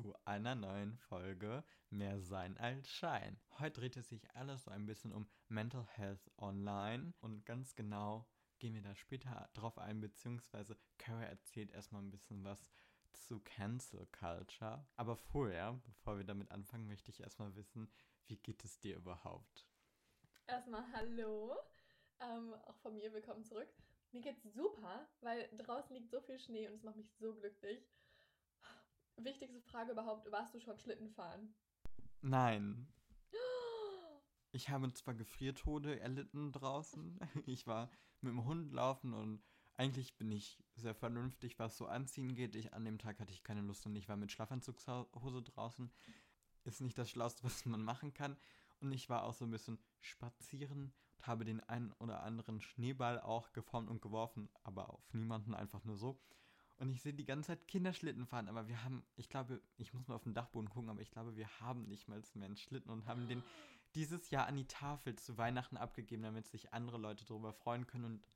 zu einer neuen Folge Mehr Sein als Schein. Heute dreht es sich alles so ein bisschen um Mental Health Online und ganz genau gehen wir da später drauf ein, beziehungsweise Kara erzählt erstmal ein bisschen was zu Cancel Culture. Aber vorher, bevor wir damit anfangen, möchte ich erstmal wissen, wie geht es dir überhaupt? Erstmal hallo, ähm, auch von mir willkommen zurück. Mir geht's super, weil draußen liegt so viel Schnee und es macht mich so glücklich. Wichtigste Frage überhaupt, warst du schon Schlitten fahren? Nein. Ich habe zwar Gefriertode erlitten draußen. Ich war mit dem Hund laufen und eigentlich bin ich sehr vernünftig, was so Anziehen geht. Ich, an dem Tag hatte ich keine Lust und ich war mit Schlafanzugshose draußen. Ist nicht das Schlauste, was man machen kann. Und ich war auch so ein bisschen spazieren und habe den einen oder anderen Schneeball auch geformt und geworfen, aber auf niemanden einfach nur so. Und ich sehe die ganze Zeit Kinderschlitten fahren, aber wir haben, ich glaube, ich muss mal auf den Dachboden gucken, aber ich glaube, wir haben nicht mal mehr einen Schlitten und haben den dieses Jahr an die Tafel zu Weihnachten abgegeben, damit sich andere Leute darüber freuen können. Und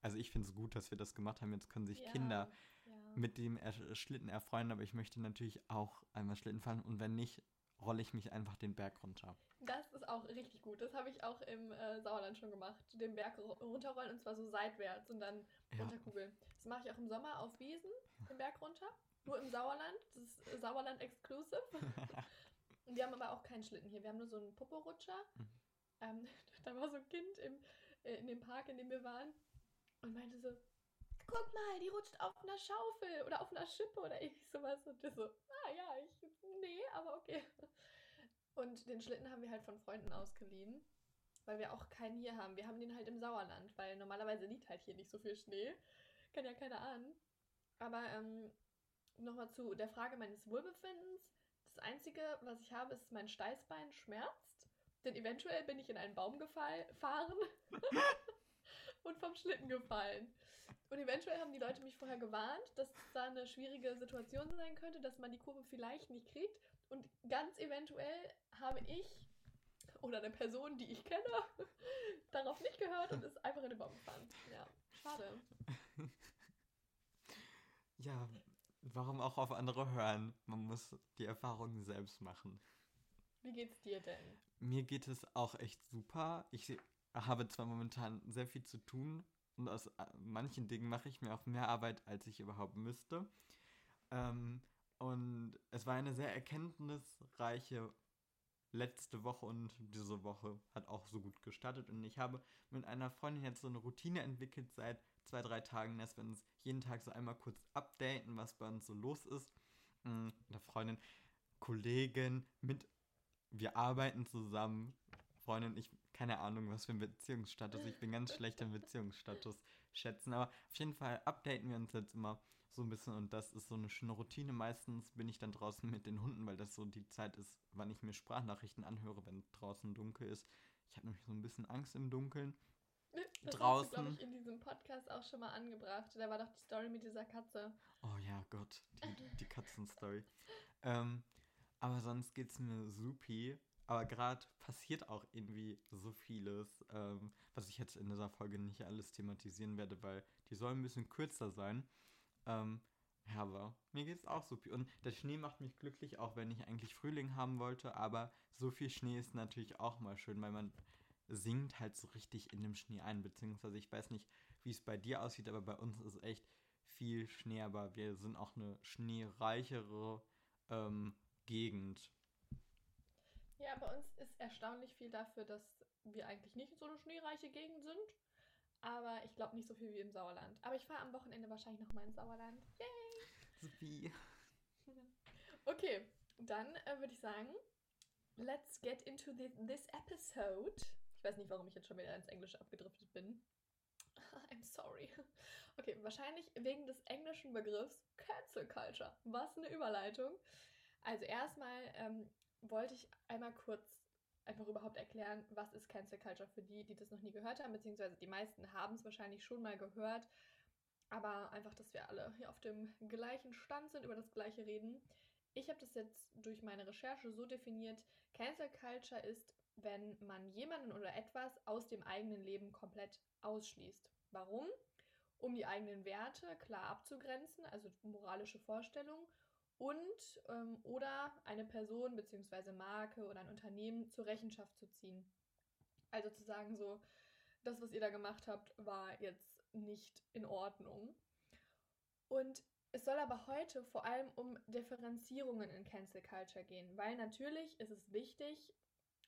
also ich finde es gut, dass wir das gemacht haben. Jetzt können sich ja, Kinder ja. mit dem Schlitten erfreuen, aber ich möchte natürlich auch einmal Schlitten fahren und wenn nicht, rolle ich mich einfach den Berg runter. Das ist auch richtig gut. Das habe ich auch im äh, Sauerland schon gemacht. Den Berg runterrollen und zwar so seitwärts und dann ja. runterkugeln. Das mache ich auch im Sommer auf Wiesen, den Berg runter. Nur im Sauerland. Das ist Sauerland Exclusive. und wir haben aber auch keinen Schlitten hier. Wir haben nur so einen Poporutscher. Mhm. Ähm, da war so ein Kind im, äh, in dem Park, in dem wir waren und meinte so, guck mal, die rutscht auf einer Schaufel oder auf einer Schippe oder irgendwie sowas. Und das so, ah ja, ich, nee, aber okay. Und den Schlitten haben wir halt von Freunden ausgeliehen, weil wir auch keinen hier haben. Wir haben den halt im Sauerland, weil normalerweise liegt halt hier nicht so viel Schnee. Kann ja keiner ahnen. Aber ähm, nochmal zu der Frage meines Wohlbefindens. Das Einzige, was ich habe, ist, mein Steißbein schmerzt. Denn eventuell bin ich in einen Baum gefahren. und vom Schlitten gefallen. Und eventuell haben die Leute mich vorher gewarnt, dass da eine schwierige Situation sein könnte, dass man die Kurve vielleicht nicht kriegt. Und ganz eventuell habe ich oder eine Person, die ich kenne, darauf nicht gehört und ist einfach in den Baum gefahren. Ja, schade. Ja, warum auch auf andere hören? Man muss die Erfahrungen selbst machen. Wie geht's dir denn? Mir geht es auch echt super. Ich habe zwar momentan sehr viel zu tun und aus äh, manchen Dingen mache ich mir auch mehr Arbeit, als ich überhaupt müsste. Ähm, und es war eine sehr erkenntnisreiche letzte Woche und diese Woche hat auch so gut gestartet. Und ich habe mit einer Freundin jetzt so eine Routine entwickelt seit zwei, drei Tagen, dass wir uns jeden Tag so einmal kurz updaten, was bei uns so los ist. Mm, der Freundin, Kollegin, mit, wir arbeiten zusammen, Freundin, ich, keine Ahnung, was für ein Beziehungsstatus. Ich bin ganz schlecht im Beziehungsstatus schätzen. Aber auf jeden Fall updaten wir uns jetzt immer so ein bisschen und das ist so eine schöne Routine. Meistens bin ich dann draußen mit den Hunden, weil das so die Zeit ist, wann ich mir Sprachnachrichten anhöre, wenn draußen dunkel ist. Ich habe nämlich so ein bisschen Angst im Dunkeln. Das draußen. glaube ich, in diesem Podcast auch schon mal angebracht. Da war doch die Story mit dieser Katze. Oh ja, Gott, die, die Katzenstory. ähm, aber sonst geht es mir supi. Aber gerade passiert auch irgendwie so vieles, ähm, was ich jetzt in dieser Folge nicht alles thematisieren werde, weil die soll ein bisschen kürzer sein. Ähm, aber mir geht es auch viel. Und der Schnee macht mich glücklich, auch wenn ich eigentlich Frühling haben wollte. Aber so viel Schnee ist natürlich auch mal schön, weil man singt halt so richtig in dem Schnee ein. Beziehungsweise ich weiß nicht, wie es bei dir aussieht, aber bei uns ist echt viel Schnee. Aber wir sind auch eine schneereichere ähm, Gegend. Ja, bei uns ist erstaunlich viel dafür, dass wir eigentlich nicht so eine schneereiche Gegend sind. Aber ich glaube nicht so viel wie im Sauerland. Aber ich fahre am Wochenende wahrscheinlich nochmal ins Sauerland. Yay! Sophie. Okay, dann äh, würde ich sagen, let's get into the, this episode. Ich weiß nicht, warum ich jetzt schon wieder ins Englische abgedriftet bin. I'm sorry. Okay, wahrscheinlich wegen des englischen Begriffs Cancel Culture. Was eine Überleitung. Also erstmal ähm, wollte ich einmal kurz einfach überhaupt erklären, was ist Cancel Culture für die, die das noch nie gehört haben, beziehungsweise die meisten haben es wahrscheinlich schon mal gehört, aber einfach, dass wir alle hier auf dem gleichen Stand sind, über das gleiche reden. Ich habe das jetzt durch meine Recherche so definiert, Cancel Culture ist, wenn man jemanden oder etwas aus dem eigenen Leben komplett ausschließt. Warum? Um die eigenen Werte klar abzugrenzen, also moralische Vorstellungen und ähm, oder eine Person bzw. Marke oder ein Unternehmen zur Rechenschaft zu ziehen. Also zu sagen, so, das, was ihr da gemacht habt, war jetzt nicht in Ordnung. Und es soll aber heute vor allem um Differenzierungen in Cancel Culture gehen, weil natürlich ist es wichtig,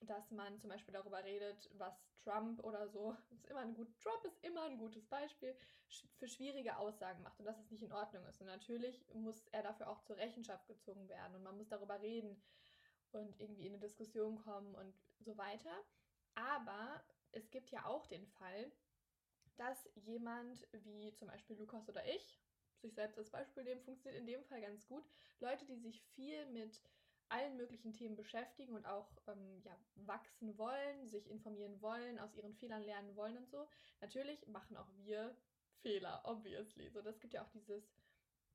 dass man zum Beispiel darüber redet, was Trump oder so, ist immer ein gut, Trump ist immer ein gutes Beispiel, für schwierige Aussagen macht und dass es nicht in Ordnung ist. Und natürlich muss er dafür auch zur Rechenschaft gezogen werden und man muss darüber reden und irgendwie in eine Diskussion kommen und so weiter. Aber es gibt ja auch den Fall, dass jemand wie zum Beispiel Lukas oder ich, sich selbst als Beispiel nehmen, funktioniert in dem Fall ganz gut. Leute, die sich viel mit allen möglichen Themen beschäftigen und auch ähm, ja, wachsen wollen, sich informieren wollen, aus ihren Fehlern lernen wollen und so. Natürlich machen auch wir Fehler, obviously. So, das gibt ja auch dieses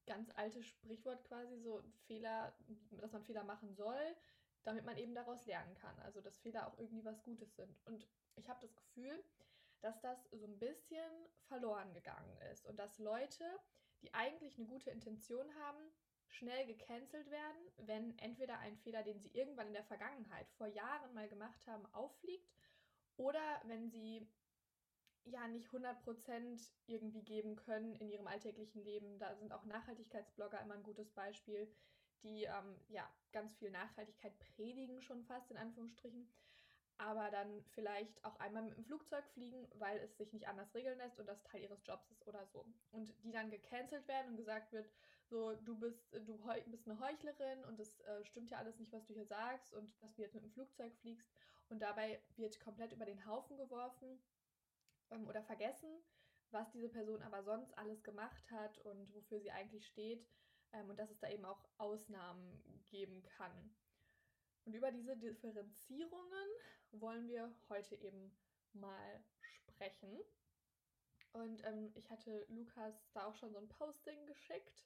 ganz alte Sprichwort quasi, so Fehler, dass man Fehler machen soll, damit man eben daraus lernen kann. Also, dass Fehler auch irgendwie was Gutes sind. Und ich habe das Gefühl, dass das so ein bisschen verloren gegangen ist und dass Leute, die eigentlich eine gute Intention haben, schnell gecancelt werden, wenn entweder ein Fehler, den sie irgendwann in der Vergangenheit vor Jahren mal gemacht haben, auffliegt oder wenn sie ja nicht 100% irgendwie geben können in ihrem alltäglichen Leben. Da sind auch Nachhaltigkeitsblogger immer ein gutes Beispiel, die ähm, ja ganz viel Nachhaltigkeit predigen schon fast in Anführungsstrichen, aber dann vielleicht auch einmal mit dem Flugzeug fliegen, weil es sich nicht anders regeln lässt und das Teil ihres Jobs ist oder so. Und die dann gecancelt werden und gesagt wird, so, du bist, du bist eine Heuchlerin und es äh, stimmt ja alles nicht, was du hier sagst und dass du jetzt mit dem Flugzeug fliegst. Und dabei wird komplett über den Haufen geworfen ähm, oder vergessen, was diese Person aber sonst alles gemacht hat und wofür sie eigentlich steht. Ähm, und dass es da eben auch Ausnahmen geben kann. Und über diese Differenzierungen wollen wir heute eben mal sprechen. Und ähm, ich hatte Lukas da auch schon so ein Posting geschickt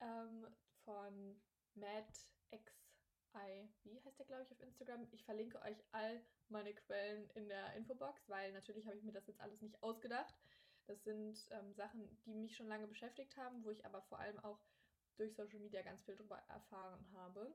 ähm, von MattXI. Wie heißt der, glaube ich, auf Instagram? Ich verlinke euch all meine Quellen in der Infobox, weil natürlich habe ich mir das jetzt alles nicht ausgedacht. Das sind ähm, Sachen, die mich schon lange beschäftigt haben, wo ich aber vor allem auch durch Social Media ganz viel darüber erfahren habe.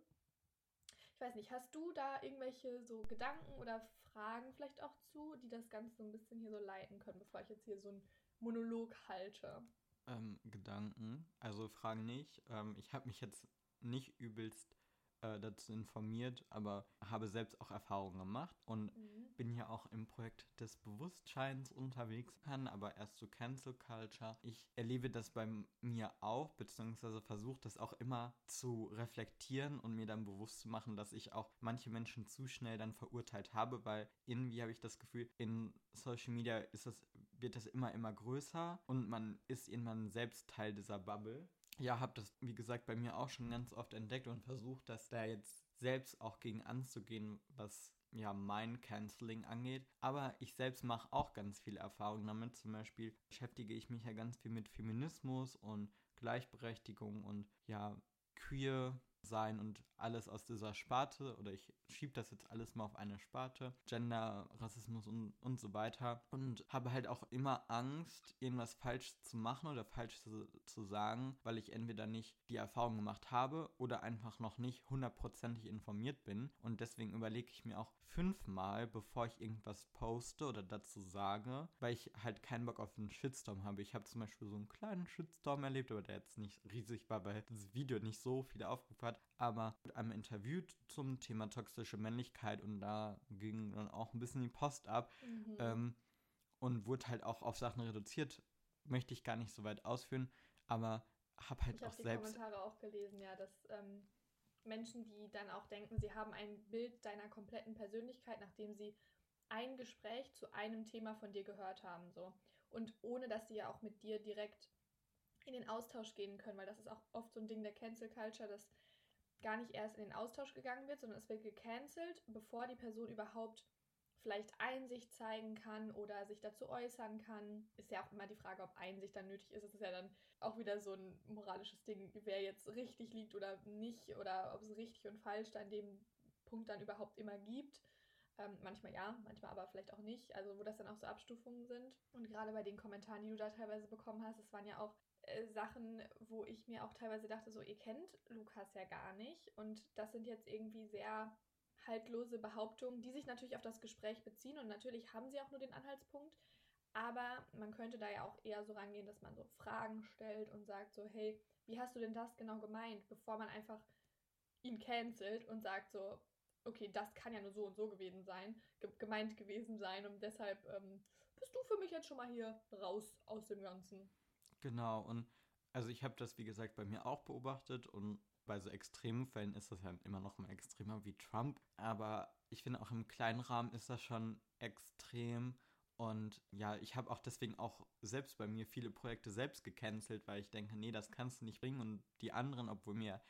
Ich weiß nicht, hast du da irgendwelche so Gedanken oder Fragen vielleicht auch zu, die das Ganze so ein bisschen hier so leiten können, bevor ich jetzt hier so ein Monolog halte? Ähm, Gedanken, also Fragen nicht. Ähm, ich habe mich jetzt nicht übelst äh, dazu informiert, aber habe selbst auch Erfahrungen gemacht und mhm. bin ja auch im Projekt des Bewusstseins unterwegs, kann aber erst zu Cancel Culture. Ich erlebe das bei mir auch, beziehungsweise versuche das auch immer zu reflektieren und mir dann bewusst zu machen, dass ich auch manche Menschen zu schnell dann verurteilt habe, weil irgendwie habe ich das Gefühl, in Social Media ist das, wird das immer, immer größer und man ist irgendwann selbst Teil dieser Bubble ja, habe das, wie gesagt, bei mir auch schon ganz oft entdeckt und versucht, das da jetzt selbst auch gegen anzugehen, was ja mein Canceling angeht. Aber ich selbst mache auch ganz viel Erfahrung damit. Zum Beispiel beschäftige ich mich ja ganz viel mit Feminismus und Gleichberechtigung und ja, queer sein und alles aus dieser Sparte oder ich schiebe das jetzt alles mal auf eine Sparte, Gender, Rassismus und, und so weiter und habe halt auch immer Angst, irgendwas falsch zu machen oder falsch zu, zu sagen, weil ich entweder nicht die Erfahrung gemacht habe oder einfach noch nicht hundertprozentig informiert bin und deswegen überlege ich mir auch fünfmal, bevor ich irgendwas poste oder dazu sage, weil ich halt keinen Bock auf einen Shitstorm habe. Ich habe zum Beispiel so einen kleinen Shitstorm erlebt, aber der jetzt nicht riesig war, weil das Video nicht so viel aufgerufen hat, aber mit einem Interview zum Thema toxische Männlichkeit und da ging dann auch ein bisschen die Post ab mhm. ähm, und wurde halt auch auf Sachen reduziert. Möchte ich gar nicht so weit ausführen, aber habe halt ich auch hab selbst. Ich habe die Kommentare auch gelesen, ja, dass ähm, Menschen, die dann auch denken, sie haben ein Bild deiner kompletten Persönlichkeit, nachdem sie ein Gespräch zu einem Thema von dir gehört haben, so. Und ohne dass sie ja auch mit dir direkt in den Austausch gehen können, weil das ist auch oft so ein Ding der Cancel Culture, dass gar nicht erst in den Austausch gegangen wird, sondern es wird gecancelt, bevor die Person überhaupt vielleicht Einsicht zeigen kann oder sich dazu äußern kann. Ist ja auch immer die Frage, ob Einsicht dann nötig ist. Es ist ja dann auch wieder so ein moralisches Ding, wer jetzt richtig liegt oder nicht oder ob es richtig und falsch da in dem Punkt dann überhaupt immer gibt. Ähm, manchmal ja, manchmal aber vielleicht auch nicht. Also wo das dann auch so Abstufungen sind. Und gerade bei den Kommentaren, die du da teilweise bekommen hast, es waren ja auch äh, Sachen, wo ich mir auch teilweise dachte, so ihr kennt Lukas ja gar nicht. Und das sind jetzt irgendwie sehr haltlose Behauptungen, die sich natürlich auf das Gespräch beziehen. Und natürlich haben sie auch nur den Anhaltspunkt. Aber man könnte da ja auch eher so rangehen, dass man so Fragen stellt und sagt so, hey, wie hast du denn das genau gemeint, bevor man einfach ihn cancelt und sagt so, okay, das kann ja nur so und so gewesen sein, ge gemeint gewesen sein und deshalb ähm, bist du für mich jetzt schon mal hier raus aus dem Ganzen. Genau, und also ich habe das, wie gesagt, bei mir auch beobachtet und bei so extremen Fällen ist das ja immer noch mal extremer wie Trump, aber ich finde auch im kleinen Rahmen ist das schon extrem und ja, ich habe auch deswegen auch selbst bei mir viele Projekte selbst gecancelt, weil ich denke, nee, das kannst du nicht bringen. Und die anderen, obwohl mir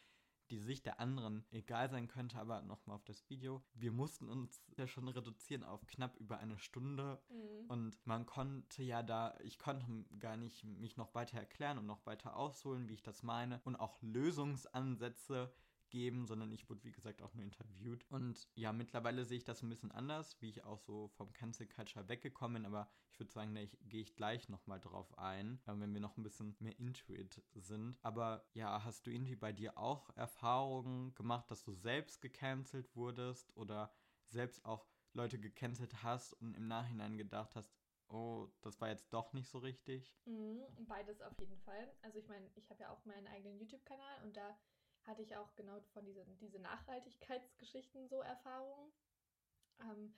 die Sicht der anderen egal sein könnte, aber nochmal auf das Video. Wir mussten uns ja schon reduzieren auf knapp über eine Stunde mhm. und man konnte ja da, ich konnte gar nicht mich noch weiter erklären und noch weiter ausholen, wie ich das meine und auch Lösungsansätze geben, sondern ich wurde, wie gesagt, auch nur interviewt. Und ja, mittlerweile sehe ich das ein bisschen anders, wie ich auch so vom Cancel Culture weggekommen bin, aber ich würde sagen, da gehe ich gleich nochmal drauf ein, äh, wenn wir noch ein bisschen mehr Intuit sind. Aber ja, hast du irgendwie bei dir auch Erfahrungen gemacht, dass du selbst gecancelt wurdest oder selbst auch Leute gecancelt hast und im Nachhinein gedacht hast, oh, das war jetzt doch nicht so richtig? Mhm, beides auf jeden Fall. Also ich meine, ich habe ja auch meinen eigenen YouTube-Kanal und da hatte ich auch genau von diesen diese Nachhaltigkeitsgeschichten so Erfahrungen. Ähm,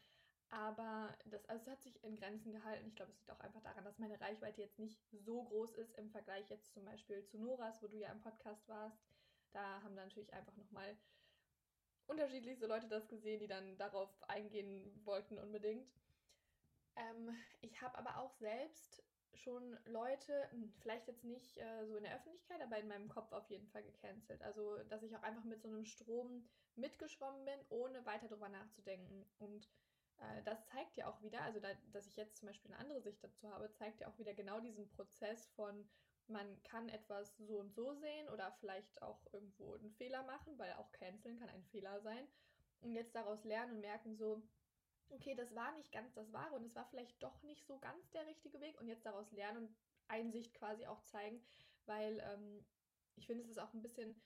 aber das, also es hat sich in Grenzen gehalten. Ich glaube, es liegt auch einfach daran, dass meine Reichweite jetzt nicht so groß ist im Vergleich jetzt zum Beispiel zu Noras, wo du ja im Podcast warst. Da haben dann natürlich einfach nochmal unterschiedlichste Leute das gesehen, die dann darauf eingehen wollten unbedingt. Ähm, ich habe aber auch selbst schon Leute, hm, vielleicht jetzt nicht äh, so in der Öffentlichkeit, aber in meinem Kopf auf jeden Fall gecancelt. Also, dass ich auch einfach mit so einem Strom mitgeschwommen bin, ohne weiter drüber nachzudenken. Und äh, das zeigt ja auch wieder, also da, dass ich jetzt zum Beispiel eine andere Sicht dazu habe, zeigt ja auch wieder genau diesen Prozess von, man kann etwas so und so sehen oder vielleicht auch irgendwo einen Fehler machen, weil auch canceln kann ein Fehler sein. Und jetzt daraus lernen und merken so, okay, das war nicht ganz das Wahre und es war vielleicht doch nicht so ganz der richtige Weg und jetzt daraus lernen und Einsicht quasi auch zeigen, weil ähm, ich finde, es ist auch ein bisschen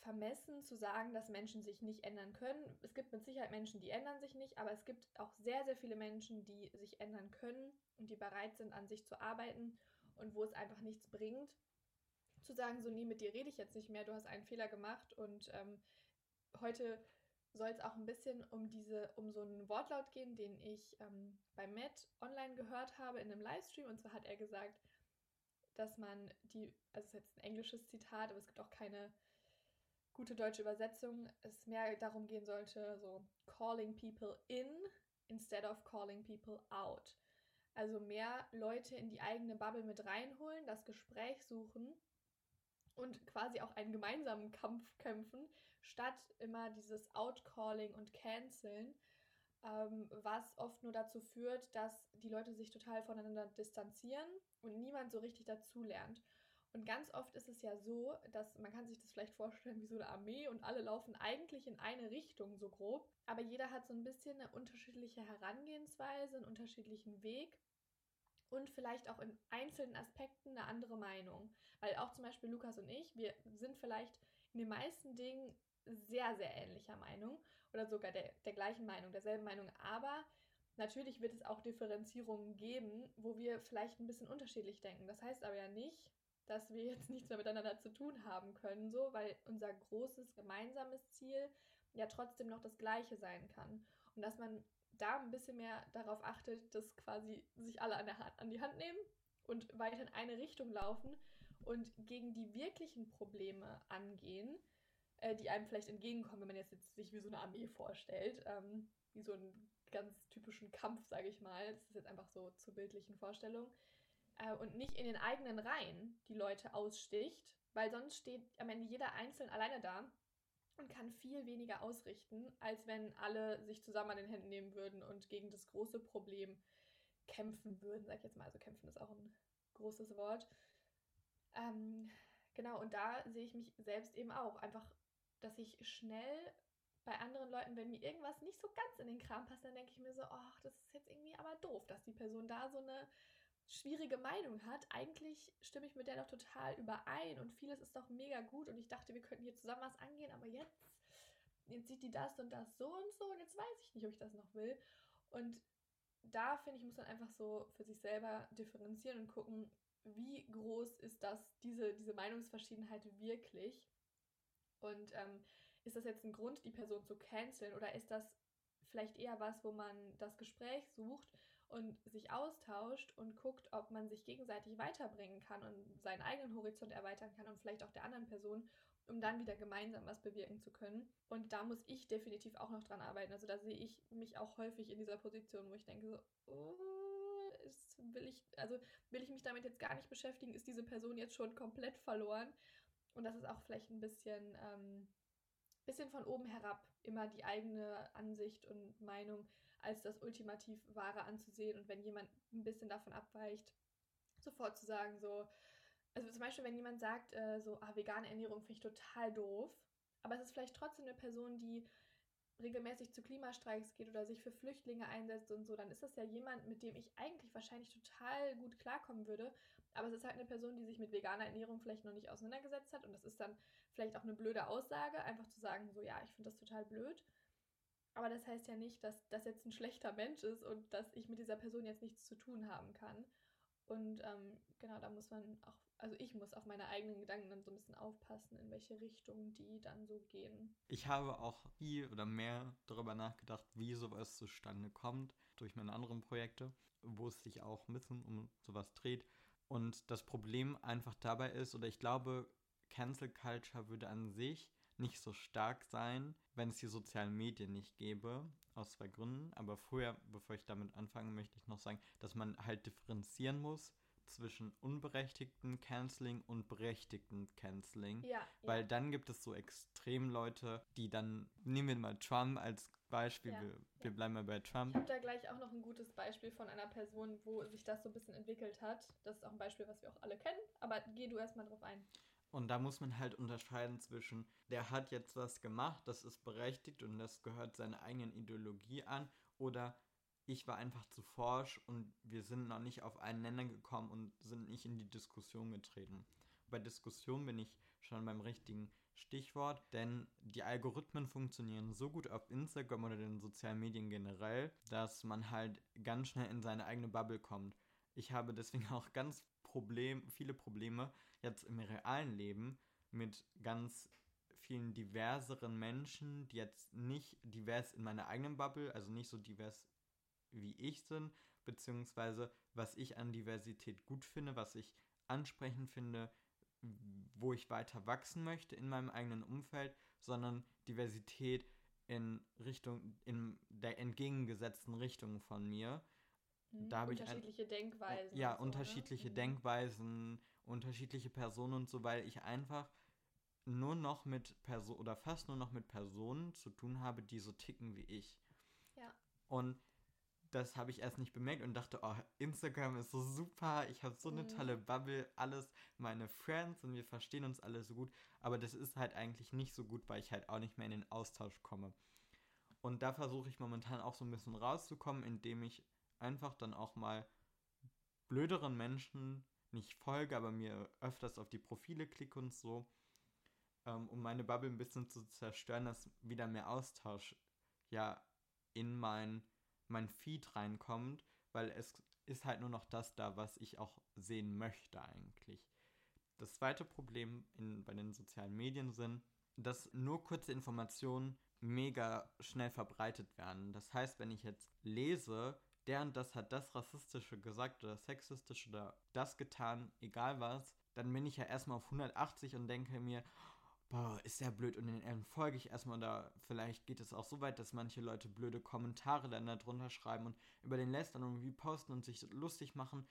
vermessen zu sagen, dass Menschen sich nicht ändern können. Es gibt mit Sicherheit Menschen, die ändern sich nicht, aber es gibt auch sehr, sehr viele Menschen, die sich ändern können und die bereit sind, an sich zu arbeiten und wo es einfach nichts bringt, zu sagen, so, nee, mit dir rede ich jetzt nicht mehr, du hast einen Fehler gemacht und ähm, heute soll es auch ein bisschen um diese, um so einen Wortlaut gehen, den ich ähm, bei Matt online gehört habe in einem Livestream. Und zwar hat er gesagt, dass man die, also es ist jetzt ein englisches Zitat, aber es gibt auch keine gute deutsche Übersetzung, es mehr darum gehen sollte, so calling people in instead of calling people out. Also mehr Leute in die eigene Bubble mit reinholen, das Gespräch suchen und quasi auch einen gemeinsamen Kampf kämpfen, statt immer dieses Outcalling und Canceln, ähm, was oft nur dazu führt, dass die Leute sich total voneinander distanzieren und niemand so richtig dazulernt. Und ganz oft ist es ja so, dass man kann sich das vielleicht vorstellen wie so eine Armee und alle laufen eigentlich in eine Richtung so grob, aber jeder hat so ein bisschen eine unterschiedliche Herangehensweise, einen unterschiedlichen Weg und vielleicht auch in einzelnen Aspekten eine andere Meinung. Weil auch zum Beispiel Lukas und ich, wir sind vielleicht in den meisten Dingen sehr, sehr ähnlicher Meinung oder sogar der, der gleichen Meinung, derselben Meinung. Aber natürlich wird es auch Differenzierungen geben, wo wir vielleicht ein bisschen unterschiedlich denken. Das heißt aber ja nicht, dass wir jetzt nichts mehr miteinander zu tun haben können, so, weil unser großes gemeinsames Ziel ja trotzdem noch das gleiche sein kann. Und dass man da ein bisschen mehr darauf achtet, dass quasi sich alle an, Hand, an die Hand nehmen und weiter in eine Richtung laufen und gegen die wirklichen Probleme angehen, äh, die einem vielleicht entgegenkommen, wenn man jetzt, jetzt sich wie so eine Armee vorstellt, ähm, wie so einen ganz typischen Kampf, sage ich mal. Das ist jetzt einfach so zur bildlichen Vorstellung. Äh, und nicht in den eigenen Reihen die Leute aussticht, weil sonst steht am Ende jeder einzeln alleine da und kann viel weniger ausrichten, als wenn alle sich zusammen an den Händen nehmen würden und gegen das große Problem kämpfen würden, sag ich jetzt mal. Also kämpfen ist auch ein großes Wort. Ähm, genau, und da sehe ich mich selbst eben auch. Einfach dass ich schnell bei anderen Leuten, wenn mir irgendwas nicht so ganz in den Kram passt, dann denke ich mir so, ach, das ist jetzt irgendwie aber doof, dass die Person da so eine schwierige Meinung hat. Eigentlich stimme ich mit der doch total überein und vieles ist doch mega gut und ich dachte, wir könnten hier zusammen was angehen, aber jetzt, jetzt sieht die das und das so und so und jetzt weiß ich nicht, ob ich das noch will. Und da finde ich, muss man einfach so für sich selber differenzieren und gucken, wie groß ist das, diese, diese Meinungsverschiedenheit wirklich? Und ähm, ist das jetzt ein Grund, die Person zu canceln oder ist das vielleicht eher was, wo man das Gespräch sucht und sich austauscht und guckt, ob man sich gegenseitig weiterbringen kann und seinen eigenen Horizont erweitern kann und vielleicht auch der anderen Person, um dann wieder gemeinsam was bewirken zu können. Und da muss ich definitiv auch noch dran arbeiten. Also da sehe ich mich auch häufig in dieser Position, wo ich denke so, oh, ist, will ich, also will ich mich damit jetzt gar nicht beschäftigen, ist diese Person jetzt schon komplett verloren. Und das ist auch vielleicht ein bisschen ähm, bisschen von oben herab immer die eigene Ansicht und Meinung als das ultimativ Wahre anzusehen. Und wenn jemand ein bisschen davon abweicht, sofort zu sagen, so, also zum Beispiel, wenn jemand sagt, äh, so, ah, vegane Ernährung finde ich total doof, aber es ist vielleicht trotzdem eine Person, die regelmäßig zu Klimastreiks geht oder sich für Flüchtlinge einsetzt und so, dann ist das ja jemand, mit dem ich eigentlich wahrscheinlich total gut klarkommen würde. Aber es ist halt eine Person, die sich mit veganer Ernährung vielleicht noch nicht auseinandergesetzt hat und das ist dann vielleicht auch eine blöde Aussage, einfach zu sagen, so ja, ich finde das total blöd. Aber das heißt ja nicht, dass das jetzt ein schlechter Mensch ist und dass ich mit dieser Person jetzt nichts zu tun haben kann. Und ähm, genau, da muss man auch, also ich muss auf meine eigenen Gedanken dann so ein bisschen aufpassen, in welche Richtung die dann so gehen. Ich habe auch viel oder mehr darüber nachgedacht, wie sowas zustande kommt durch meine anderen Projekte, wo es sich auch ein bisschen um sowas dreht. Und das Problem einfach dabei ist, oder ich glaube, Cancel Culture würde an sich nicht so stark sein, wenn es die sozialen Medien nicht gäbe, aus zwei Gründen. Aber vorher, bevor ich damit anfange, möchte ich noch sagen, dass man halt differenzieren muss zwischen unberechtigten Canceling und berechtigten Canceling. Ja, weil ja. dann gibt es so extrem Leute, die dann, nehmen wir mal Trump als Beispiel, Ja, wir, wir bleiben mal bei Trump. Ich habe da gleich auch noch ein gutes Beispiel von einer Person, wo sich das so ein bisschen entwickelt hat. Das ist auch ein Beispiel, was wir auch alle kennen, aber geh du erstmal drauf ein. Und da muss man halt unterscheiden zwischen, der hat jetzt was gemacht, das ist berechtigt und das gehört seiner eigenen Ideologie an, oder ich war einfach zu forsch und wir sind noch nicht auf einen Nenner gekommen und sind nicht in die Diskussion getreten. Bei Diskussion bin ich schon beim richtigen Stichwort, denn die Algorithmen funktionieren so gut auf Instagram oder den sozialen Medien generell, dass man halt ganz schnell in seine eigene Bubble kommt. Ich habe deswegen auch ganz Problem, viele Probleme jetzt im realen Leben mit ganz vielen diverseren Menschen, die jetzt nicht divers in meiner eigenen Bubble, also nicht so divers wie ich sind, beziehungsweise was ich an Diversität gut finde, was ich ansprechend finde, wo ich weiter wachsen möchte in meinem eigenen Umfeld, sondern Diversität in Richtung, in der entgegengesetzten Richtung von mir. Hm, Da habe ich ein- unterschiedliche Denkweisen. Ja, so, unterschiedliche ne? Mhm. Denkweisen, unterschiedliche Personen und so, weil ich einfach nur noch mit Personen oder fast nur noch mit Personen zu tun habe, die so ticken wie ich. Ja. Und das habe ich erst nicht bemerkt und dachte, oh, Instagram ist so super, ich habe so eine Mhm. tolle Bubble, alles meine Friends und wir verstehen uns alle so gut, aber das ist halt eigentlich nicht so gut, weil ich halt auch nicht mehr in den Austausch komme. Und da versuche ich momentan auch so ein bisschen rauszukommen, indem ich einfach dann auch mal blöderen Menschen nicht folge, aber mir öfters auf die Profile klicke und so, ähm, um meine Bubble ein bisschen zu zerstören, dass wieder mehr Austausch ja in mein, mein Feed reinkommt, weil es ist halt nur noch das da, was ich auch sehen möchte eigentlich. Das zweite Problem in, bei den sozialen Medien sind, dass nur kurze Informationen mega schnell verbreitet werden. Das heißt, wenn ich jetzt lese, der und das hat das Rassistische gesagt oder Sexistische oder das getan, egal was, dann bin ich ja erstmal auf 180 und denke mir, boah, ist der blöd und dann folge ich erstmal oder vielleicht geht es auch so weit, dass manche Leute blöde Kommentare dann da drunter schreiben und über den lästern irgendwie posten und sich lustig machen.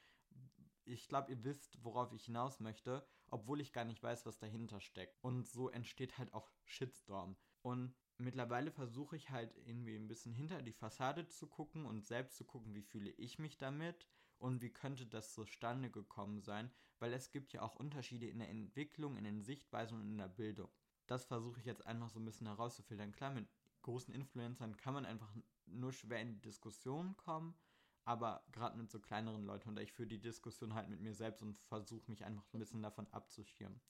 Ich glaube, ihr wisst, worauf ich hinaus möchte, obwohl ich gar nicht weiß, was dahinter steckt. Und so entsteht halt auch Shitstorm. Und mittlerweile versuche ich halt irgendwie ein bisschen hinter die Fassade zu gucken und selbst zu gucken, wie fühle ich mich damit und wie könnte das zustande gekommen sein, weil es gibt ja auch Unterschiede in der Entwicklung, in den Sichtweisen und in der Bildung. Das versuche ich jetzt einfach so ein bisschen herauszufiltern. Klar, mit großen Influencern kann man einfach nur schwer in die Diskussion kommen. Aber gerade mit so kleineren Leuten und ich führe die Diskussion halt mit mir selbst und versuche mich einfach ein bisschen davon abzuschirmen.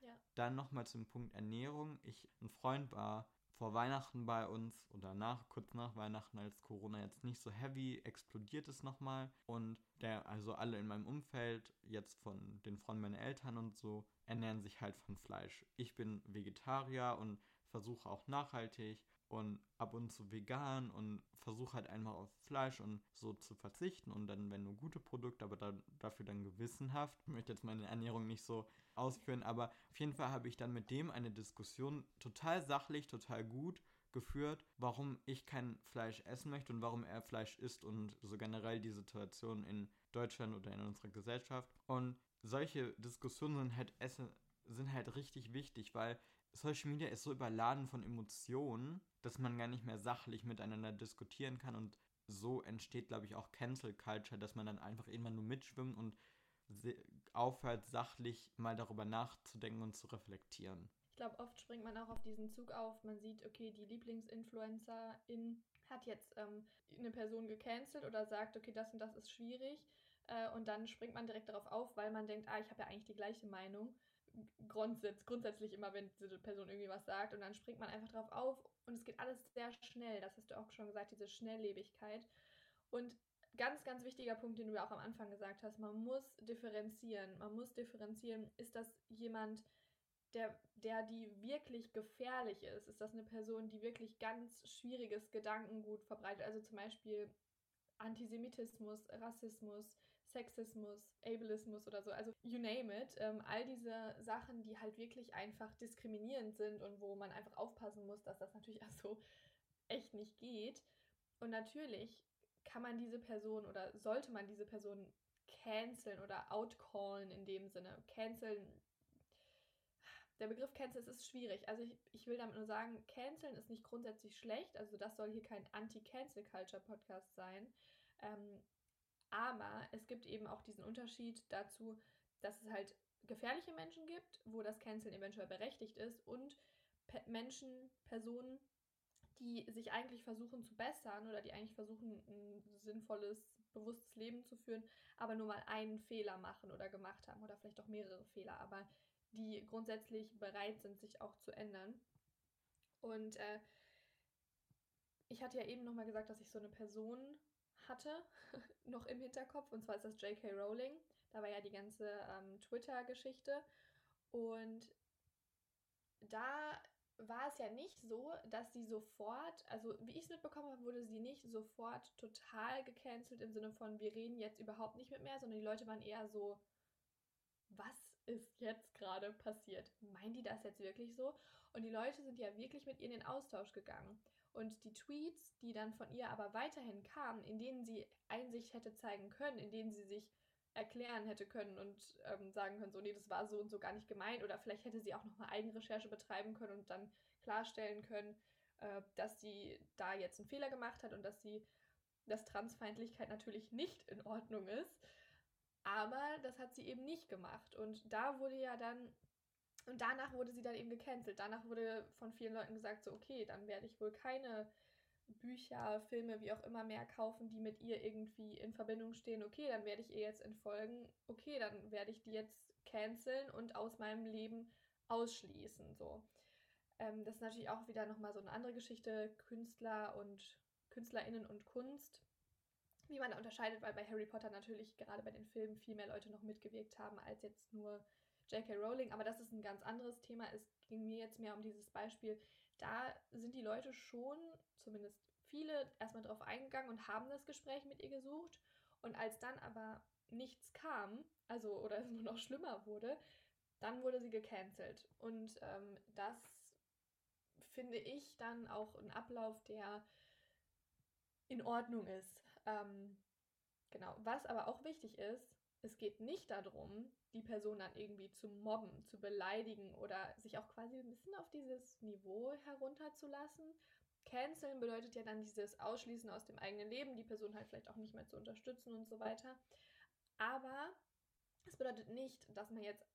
Ja. Dann nochmal zum Punkt Ernährung. Ich, ein Freund war vor Weihnachten bei uns oder nach, kurz nach Weihnachten, als Corona jetzt nicht so heavy explodiert ist nochmal. Und der, also alle in meinem Umfeld, jetzt von den Freunden meiner Eltern und so, ernähren sich halt von Fleisch. Ich bin Vegetarier und versuche auch nachhaltig und ab und zu vegan und versuche halt einmal auf Fleisch und so zu verzichten und dann, wenn nur gute Produkte, aber dann, dafür dann gewissenhaft. Ich möchte jetzt meine Ernährung nicht so ausführen, aber auf jeden Fall habe ich dann mit dem eine Diskussion total sachlich, total gut geführt, warum ich kein Fleisch essen möchte und warum er Fleisch isst und so generell die Situation in Deutschland oder in unserer Gesellschaft. Und solche Diskussionen sind halt, Essen, sind halt richtig wichtig, weil Social Media ist so überladen von Emotionen, dass man gar nicht mehr sachlich miteinander diskutieren kann und so entsteht, glaube ich, auch Cancel Culture, dass man dann einfach irgendwann nur mitschwimmt und aufhört, sachlich mal darüber nachzudenken und zu reflektieren. Ich glaube, oft springt man auch auf diesen Zug auf. Man sieht, okay, die Lieblingsinfluencerin hat jetzt ähm, eine Person gecancelt oder sagt, okay, das und das ist schwierig. Äh, und dann springt man direkt darauf auf, weil man denkt, ah, ich habe ja eigentlich die gleiche Meinung. Grundsatz, grundsätzlich immer, wenn diese Person irgendwie was sagt. Und dann springt man einfach drauf auf und es geht alles sehr schnell. Das hast du auch schon gesagt, diese Schnelllebigkeit. Und ganz, ganz wichtiger Punkt, den du ja auch am Anfang gesagt hast, man muss differenzieren. Man muss differenzieren, ist das jemand, der, der die wirklich gefährlich ist? Ist das eine Person, die wirklich ganz schwieriges Gedankengut verbreitet? Also zum Beispiel Antisemitismus, Rassismus, Sexismus, Ableismus oder so, also you name it, ähm, all diese Sachen, die halt wirklich einfach diskriminierend sind und wo man einfach aufpassen muss, dass das natürlich auch so echt nicht geht. Und natürlich kann man diese Person oder sollte man diese Person canceln oder outcallen in dem Sinne. Canceln, der Begriff cancel ist schwierig. Also ich, ich will damit nur sagen, canceln ist nicht grundsätzlich schlecht. Also das soll hier kein Anti-Cancel-Culture-Podcast sein. Ähm, aber es gibt eben auch diesen Unterschied dazu, dass es halt gefährliche Menschen gibt, wo das Canceln eventuell berechtigt ist und Pe Menschen, Personen, die sich eigentlich versuchen zu bessern oder die eigentlich versuchen, ein sinnvolles, bewusstes Leben zu führen, aber nur mal einen Fehler machen oder gemacht haben oder vielleicht auch mehrere Fehler, aber die grundsätzlich bereit sind, sich auch zu ändern. Und äh, ich hatte ja eben nochmal gesagt, dass ich so eine Person hatte, noch im Hinterkopf. Und zwar ist das J.K. Rowling. Da war ja die ganze ähm, Twitter-Geschichte. Und da war es ja nicht so, dass sie sofort, also wie ich es mitbekommen habe, wurde sie nicht sofort total gecancelt im Sinne von, wir reden jetzt überhaupt nicht mit mehr, sondern die Leute waren eher so, was ist jetzt gerade passiert? Meinen die das jetzt wirklich so? Und die Leute sind ja wirklich mit ihr in den Austausch gegangen. Und die Tweets, die dann von ihr aber weiterhin kamen, in denen sie Einsicht hätte zeigen können, in denen sie sich erklären hätte können und ähm, sagen können, so, nee, das war so und so gar nicht gemeint. Oder vielleicht hätte sie auch nochmal Eigenrecherche betreiben können und dann klarstellen können, äh, dass sie da jetzt einen Fehler gemacht hat und dass sie, dass Transfeindlichkeit natürlich nicht in Ordnung ist. Aber das hat sie eben nicht gemacht. Und da wurde ja dann und danach wurde sie dann eben gecancelt. Danach wurde von vielen Leuten gesagt, so, okay, dann werde ich wohl keine Bücher, Filme, wie auch immer mehr kaufen, die mit ihr irgendwie in Verbindung stehen. Okay, dann werde ich ihr jetzt entfolgen. Okay, dann werde ich die jetzt canceln und aus meinem Leben ausschließen. So. Ähm, das ist natürlich auch wieder nochmal so eine andere Geschichte, Künstler und KünstlerInnen und Kunst. Wie man da unterscheidet, weil bei Harry Potter natürlich gerade bei den Filmen viel mehr Leute noch mitgewirkt haben, als jetzt nur J.K. Rowling, aber das ist ein ganz anderes Thema. Es ging mir jetzt mehr um dieses Beispiel. Da sind die Leute schon, zumindest viele, erstmal drauf eingegangen und haben das Gespräch mit ihr gesucht. Und als dann aber nichts kam, also oder es nur noch schlimmer wurde, dann wurde sie gecancelt. Und ähm, das finde ich dann auch ein Ablauf, der in Ordnung ist. Ähm, genau. Was aber auch wichtig ist, es geht nicht darum, die Person dann irgendwie zu mobben, zu beleidigen oder sich auch quasi ein bisschen auf dieses Niveau herunterzulassen. Canceln bedeutet ja dann dieses Ausschließen aus dem eigenen Leben, die Person halt vielleicht auch nicht mehr zu unterstützen und so weiter. Aber es bedeutet nicht, dass man jetzt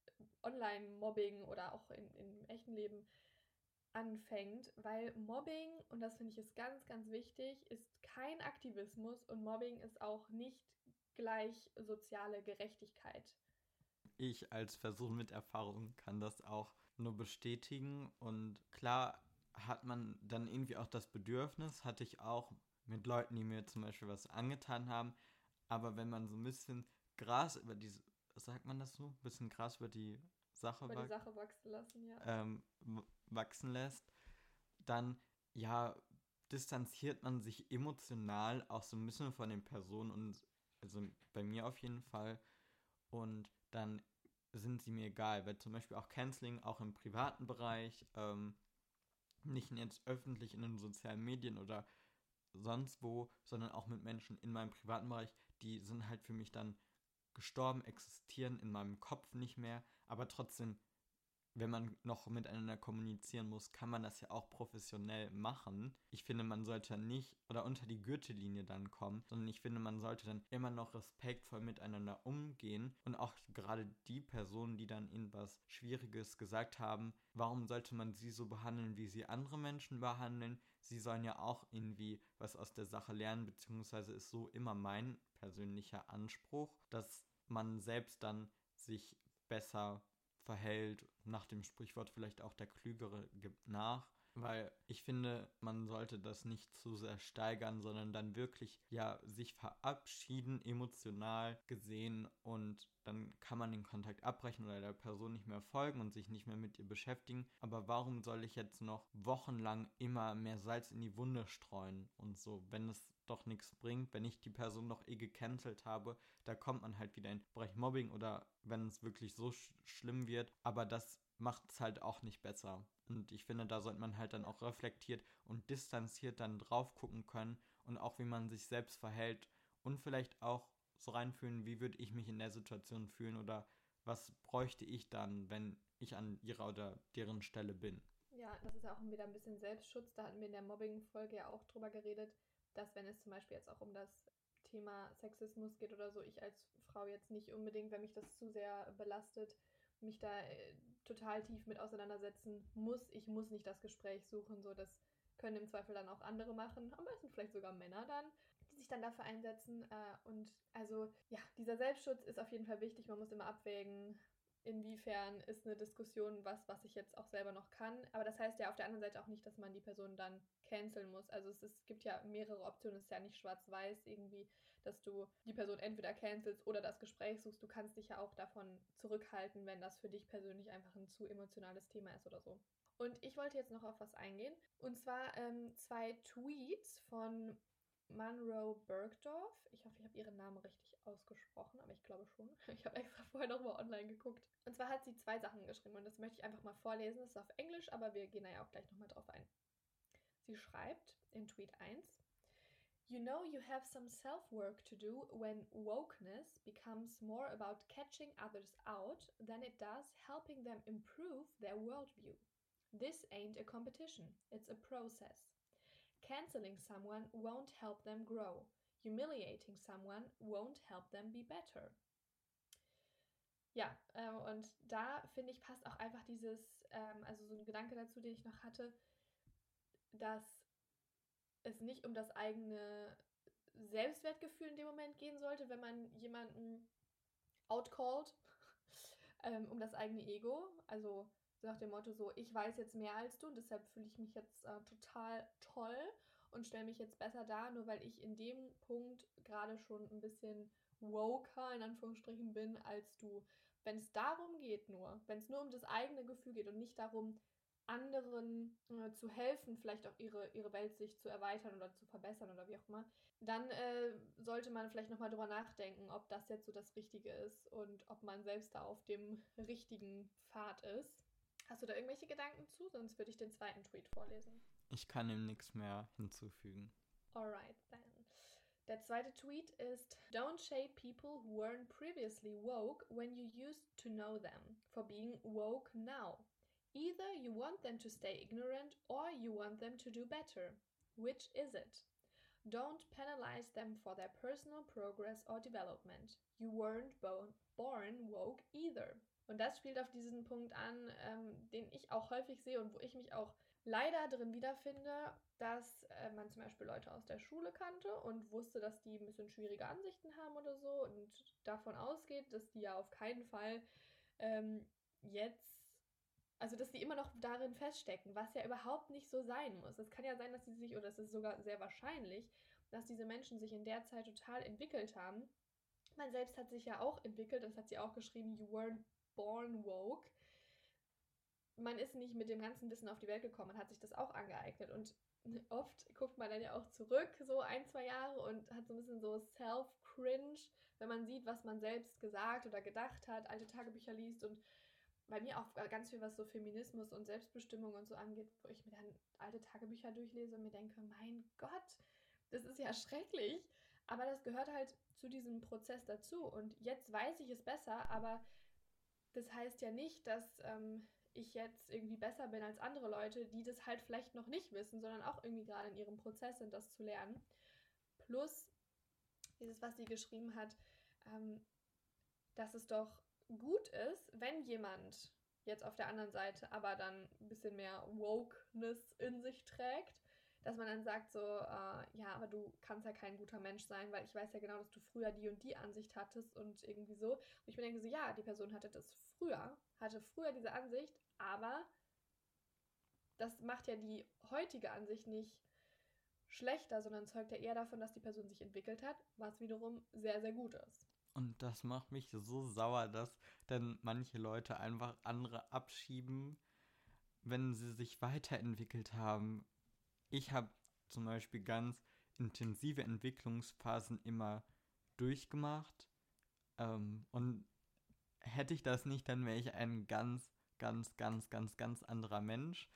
Online-Mobbing oder auch in, im echten Leben anfängt, weil Mobbing, und das finde ich ist ganz, ganz wichtig, ist kein Aktivismus und Mobbing ist auch nicht gleich soziale Gerechtigkeit. Ich als Person mit Erfahrung kann das auch nur bestätigen und klar hat man dann irgendwie auch das Bedürfnis, hatte ich auch mit Leuten, die mir zum Beispiel was angetan haben, aber wenn man so ein bisschen Gras über die, sagt man das so, ein bisschen Gras über die Sache, über die Sache wachsen lassen, ja. Ähm, wachsen lässt, dann ja distanziert man sich emotional auch so ein bisschen von den Personen und also bei mir auf jeden Fall. Und dann sind sie mir egal, weil zum Beispiel auch Canceling auch im privaten Bereich, ähm, nicht jetzt öffentlich in den sozialen Medien oder sonst wo, sondern auch mit Menschen in meinem privaten Bereich, die sind halt für mich dann gestorben, existieren in meinem Kopf nicht mehr, aber trotzdem wenn man noch miteinander kommunizieren muss, kann man das ja auch professionell machen. Ich finde, man sollte nicht oder unter die Gürtellinie dann kommen, sondern ich finde, man sollte dann immer noch respektvoll miteinander umgehen und auch gerade die Personen, die dann ihnen was Schwieriges gesagt haben, warum sollte man sie so behandeln, wie sie andere Menschen behandeln? Sie sollen ja auch irgendwie was aus der Sache lernen, beziehungsweise ist so immer mein persönlicher Anspruch, dass man selbst dann sich besser verhält, nach dem Sprichwort vielleicht auch der Klügere gibt nach. Weil ich finde, man sollte das nicht zu sehr steigern, sondern dann wirklich ja sich verabschieden, emotional gesehen und dann kann man den Kontakt abbrechen oder der Person nicht mehr folgen und sich nicht mehr mit ihr beschäftigen. Aber warum soll ich jetzt noch wochenlang immer mehr Salz in die Wunde streuen und so, wenn es doch nichts bringt, wenn ich die Person doch eh gecancelt habe, da kommt man halt wieder in den Bereich Mobbing oder wenn es wirklich so sch schlimm wird. Aber das macht es halt auch nicht besser. Und ich finde, da sollte man halt dann auch reflektiert und distanziert dann drauf gucken können und auch wie man sich selbst verhält und vielleicht auch so reinfühlen, wie würde ich mich in der Situation fühlen oder was bräuchte ich dann, wenn ich an ihrer oder deren Stelle bin. Ja, das ist ja auch wieder ein bisschen Selbstschutz. Da hatten wir in der Mobbing-Folge ja auch drüber geredet, dass wenn es zum Beispiel jetzt auch um das Thema Sexismus geht oder so, ich als Frau jetzt nicht unbedingt, wenn mich das zu sehr belastet, mich da äh, total tief mit auseinandersetzen muss. Ich muss nicht das Gespräch suchen, so das können im Zweifel dann auch andere machen, am besten vielleicht sogar Männer dann, die sich dann dafür einsetzen. Äh, und also ja, dieser Selbstschutz ist auf jeden Fall wichtig. Man muss immer abwägen, inwiefern ist eine Diskussion was, was ich jetzt auch selber noch kann. Aber das heißt ja auf der anderen Seite auch nicht, dass man die Person dann canceln muss. Also es, ist, es gibt ja mehrere Optionen. Es ist ja nicht schwarz-weiß irgendwie, dass du die Person entweder cancelst oder das Gespräch suchst. Du kannst dich ja auch davon zurückhalten, wenn das für dich persönlich einfach ein zu emotionales Thema ist oder so. Und ich wollte jetzt noch auf was eingehen. Und zwar ähm, zwei Tweets von Monroe Bergdorf. Ich hoffe, ich habe ihren Namen richtig ausgesprochen, aber ich glaube schon. Ich habe extra vorher nochmal online geguckt. Und zwar hat sie zwei Sachen geschrieben und das möchte ich einfach mal vorlesen. Das ist auf Englisch, aber wir gehen da ja auch gleich nochmal drauf ein. Sie schreibt in Tweet 1, You know you have some self-work to do when wokeness becomes more about catching others out than it does helping them improve their worldview. This ain't a competition, it's a process. Canceling someone won't help them grow. Humiliating someone won't help them be better. Ja, ähm, und da finde ich, passt auch einfach dieses, ähm, also so ein Gedanke dazu, den ich noch hatte, dass es nicht um das eigene Selbstwertgefühl in dem Moment gehen sollte, wenn man jemanden outcallt, ähm, um das eigene Ego. Also so nach dem Motto so, ich weiß jetzt mehr als du und deshalb fühle ich mich jetzt äh, total toll und stelle mich jetzt besser dar, nur weil ich in dem Punkt gerade schon ein bisschen woker in Anführungsstrichen bin als du. Wenn es darum geht nur, wenn es nur um das eigene Gefühl geht und nicht darum, anderen äh, zu helfen, vielleicht auch ihre, ihre Weltsicht zu erweitern oder zu verbessern oder wie auch immer, dann äh, sollte man vielleicht nochmal drüber nachdenken, ob das jetzt so das Richtige ist und ob man selbst da auf dem richtigen Pfad ist. Hast du da irgendwelche Gedanken zu? Sonst würde ich den zweiten Tweet vorlesen. Ich kann ihm nichts mehr hinzufügen. Alright, then. Der zweite Tweet ist Don't shade people who weren't previously woke when you used to know them for being woke now. Either you want them to stay ignorant or you want them to do better. Which is it? Don't penalize them for their personal progress or development. You weren't born, born woke either. Und das spielt auf diesen Punkt an, ähm, den ich auch häufig sehe und wo ich mich auch leider drin wiederfinde, dass äh, man zum Beispiel Leute aus der Schule kannte und wusste, dass die ein bisschen schwierige Ansichten haben oder so und davon ausgeht, dass die ja auf keinen Fall ähm, jetzt, also dass die immer noch darin feststecken, was ja überhaupt nicht so sein muss. Es kann ja sein, dass sie sich, oder es ist sogar sehr wahrscheinlich, dass diese Menschen sich in der Zeit total entwickelt haben. Man selbst hat sich ja auch entwickelt, das hat sie auch geschrieben, you weren't born woke man ist nicht mit dem ganzen Wissen auf die Welt gekommen, man hat sich das auch angeeignet. Und oft guckt man dann ja auch zurück, so ein, zwei Jahre, und hat so ein bisschen so Self-Cringe, wenn man sieht, was man selbst gesagt oder gedacht hat, alte Tagebücher liest und bei mir auch ganz viel, was so Feminismus und Selbstbestimmung und so angeht, wo ich mir dann alte Tagebücher durchlese und mir denke, mein Gott, das ist ja schrecklich. Aber das gehört halt zu diesem Prozess dazu. Und jetzt weiß ich es besser, aber das heißt ja nicht, dass ähm, ich jetzt irgendwie besser bin als andere Leute, die das halt vielleicht noch nicht wissen, sondern auch irgendwie gerade in ihrem Prozess sind, das zu lernen. Plus dieses, was sie geschrieben hat, ähm, dass es doch gut ist, wenn jemand jetzt auf der anderen Seite aber dann ein bisschen mehr Wokeness in sich trägt, dass man dann sagt so, äh, ja, aber du kannst ja kein guter Mensch sein, weil ich weiß ja genau, dass du früher die und die Ansicht hattest und irgendwie so. Und ich mir denke so, ja, die Person hatte das früher, hatte früher diese Ansicht, aber das macht ja die heutige Ansicht nicht schlechter, sondern zeugt ja eher davon, dass die Person sich entwickelt hat, was wiederum sehr, sehr gut ist. Und das macht mich so sauer, dass dann manche Leute einfach andere abschieben, wenn sie sich weiterentwickelt haben. Ich habe zum Beispiel ganz intensive Entwicklungsphasen immer durchgemacht. Ähm, und hätte ich das nicht, dann wäre ich ein ganz ganz, ganz, ganz, ganz anderer Mensch.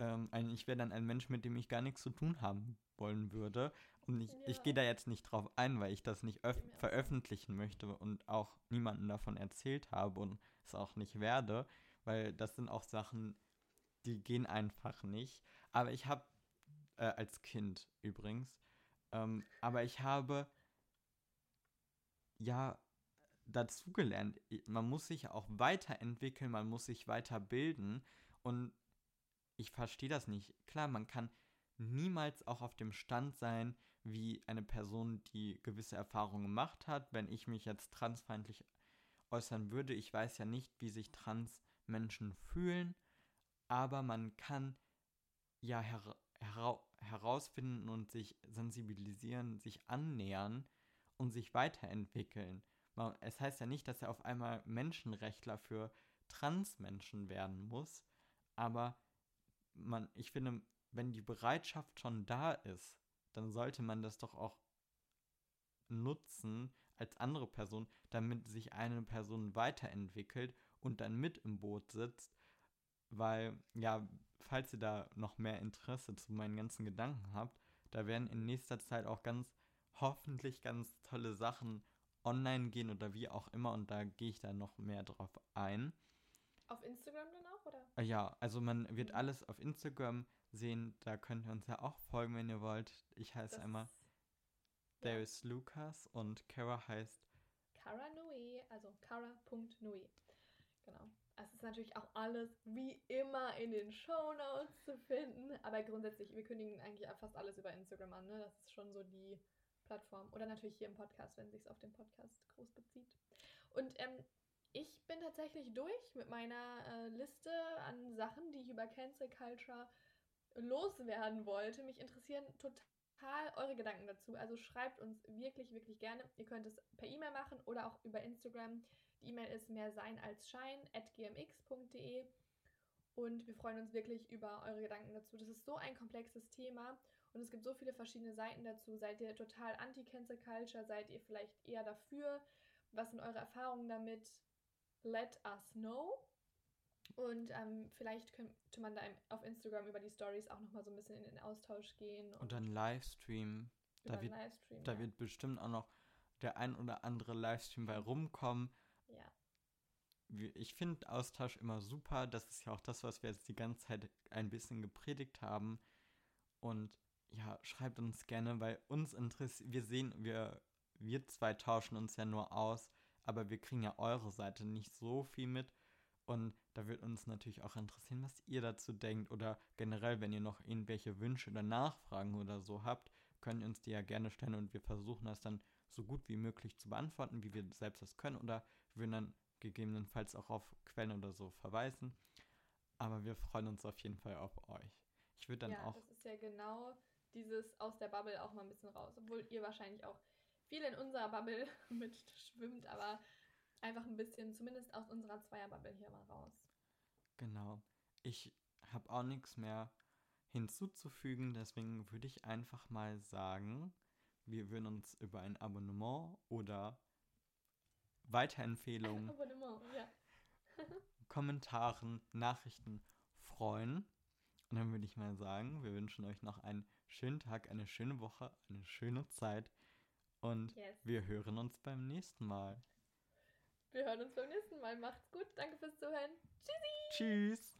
Ähm, ein, ich wäre dann ein Mensch, mit dem ich gar nichts zu tun haben wollen würde. Und ich, ja. ich gehe da jetzt nicht drauf ein, weil ich das nicht veröffentlichen möchte und auch niemandem davon erzählt habe und es auch nicht werde, weil das sind auch Sachen, die gehen einfach nicht. Aber ich habe, äh, als Kind übrigens, ähm, aber ich habe ja dazugelernt. Man muss sich auch weiterentwickeln, man muss sich weiterbilden und ich verstehe das nicht. Klar, man kann niemals auch auf dem Stand sein, wie eine Person, die gewisse Erfahrungen gemacht hat. Wenn ich mich jetzt transfeindlich äußern würde, ich weiß ja nicht, wie sich Transmenschen fühlen, aber man kann ja her hera herausfinden und sich sensibilisieren, sich annähern und sich weiterentwickeln. Es heißt ja nicht, dass er auf einmal Menschenrechtler für Transmenschen werden muss, aber man, ich finde, wenn die Bereitschaft schon da ist, dann sollte man das doch auch nutzen als andere Person, damit sich eine Person weiterentwickelt und dann mit im Boot sitzt, weil, ja, falls ihr da noch mehr Interesse zu meinen ganzen Gedanken habt, da werden in nächster Zeit auch ganz, hoffentlich ganz tolle Sachen online gehen oder wie auch immer und da gehe ich dann noch mehr drauf ein. Auf Instagram dann auch, oder? Äh, ja, also man wird mhm. alles auf Instagram sehen, da könnt ihr uns ja auch folgen, wenn ihr wollt. Ich heiße das einmal There is Lucas und Kara heißt Kara Nui, also kara.nui. Genau. Es ist natürlich auch alles wie immer in den Show Notes zu finden, aber grundsätzlich, wir kündigen eigentlich fast alles über Instagram an, ne? Das ist schon so die Plattform oder natürlich hier im Podcast, wenn sich es auf den Podcast groß bezieht. Und ähm, ich bin tatsächlich durch mit meiner äh, Liste an Sachen, die ich über Cancel Culture loswerden wollte. Mich interessieren total eure Gedanken dazu. Also schreibt uns wirklich, wirklich gerne. Ihr könnt es per E-Mail machen oder auch über Instagram. Die E-Mail ist mehr sein als schein at gmx.de. Und wir freuen uns wirklich über eure Gedanken dazu. Das ist so ein komplexes Thema und es gibt so viele verschiedene Seiten dazu. Seid ihr total anti-Cancel Culture? Seid ihr vielleicht eher dafür? Was sind eure Erfahrungen damit? Let us know. Und ähm, vielleicht könnte man da auf Instagram über die Stories auch nochmal so ein bisschen in den Austausch gehen. Und, und dann Livestream. Da, wird, Livestream, da ja. wird bestimmt auch noch der ein oder andere Livestream bei rumkommen. Ich finde Austausch immer super. Das ist ja auch das, was wir jetzt die ganze Zeit ein bisschen gepredigt haben. Und ja, schreibt uns gerne, weil uns interessiert, wir sehen, wir, wir zwei tauschen uns ja nur aus, aber wir kriegen ja eure Seite nicht so viel mit. Und da wird uns natürlich auch interessieren, was ihr dazu denkt. Oder generell, wenn ihr noch irgendwelche Wünsche oder Nachfragen oder so habt, könnt ihr uns die ja gerne stellen und wir versuchen das dann so gut wie möglich zu beantworten, wie wir selbst das können. Oder wir würden dann gegebenenfalls auch auf Quellen oder so verweisen. Aber wir freuen uns auf jeden Fall auf euch. Ich würde dann ja, auch. das ist ja genau dieses aus der Bubble auch mal ein bisschen raus. Obwohl ihr wahrscheinlich auch viel in unserer Bubble mitschwimmt, aber einfach ein bisschen, zumindest aus unserer Zweierbubble hier mal raus. Genau. Ich habe auch nichts mehr hinzuzufügen, deswegen würde ich einfach mal sagen, wir würden uns über ein Abonnement oder Weiterempfehlungen, Abonnement, ja. Kommentaren, Nachrichten freuen. Und dann würde ich mal sagen, wir wünschen euch noch einen schönen Tag, eine schöne Woche, eine schöne Zeit und Yes. wir hören uns beim nächsten Mal. Wir hören uns beim nächsten Mal. Macht's gut. Danke fürs Zuhören. Tschüssi. Tschüss!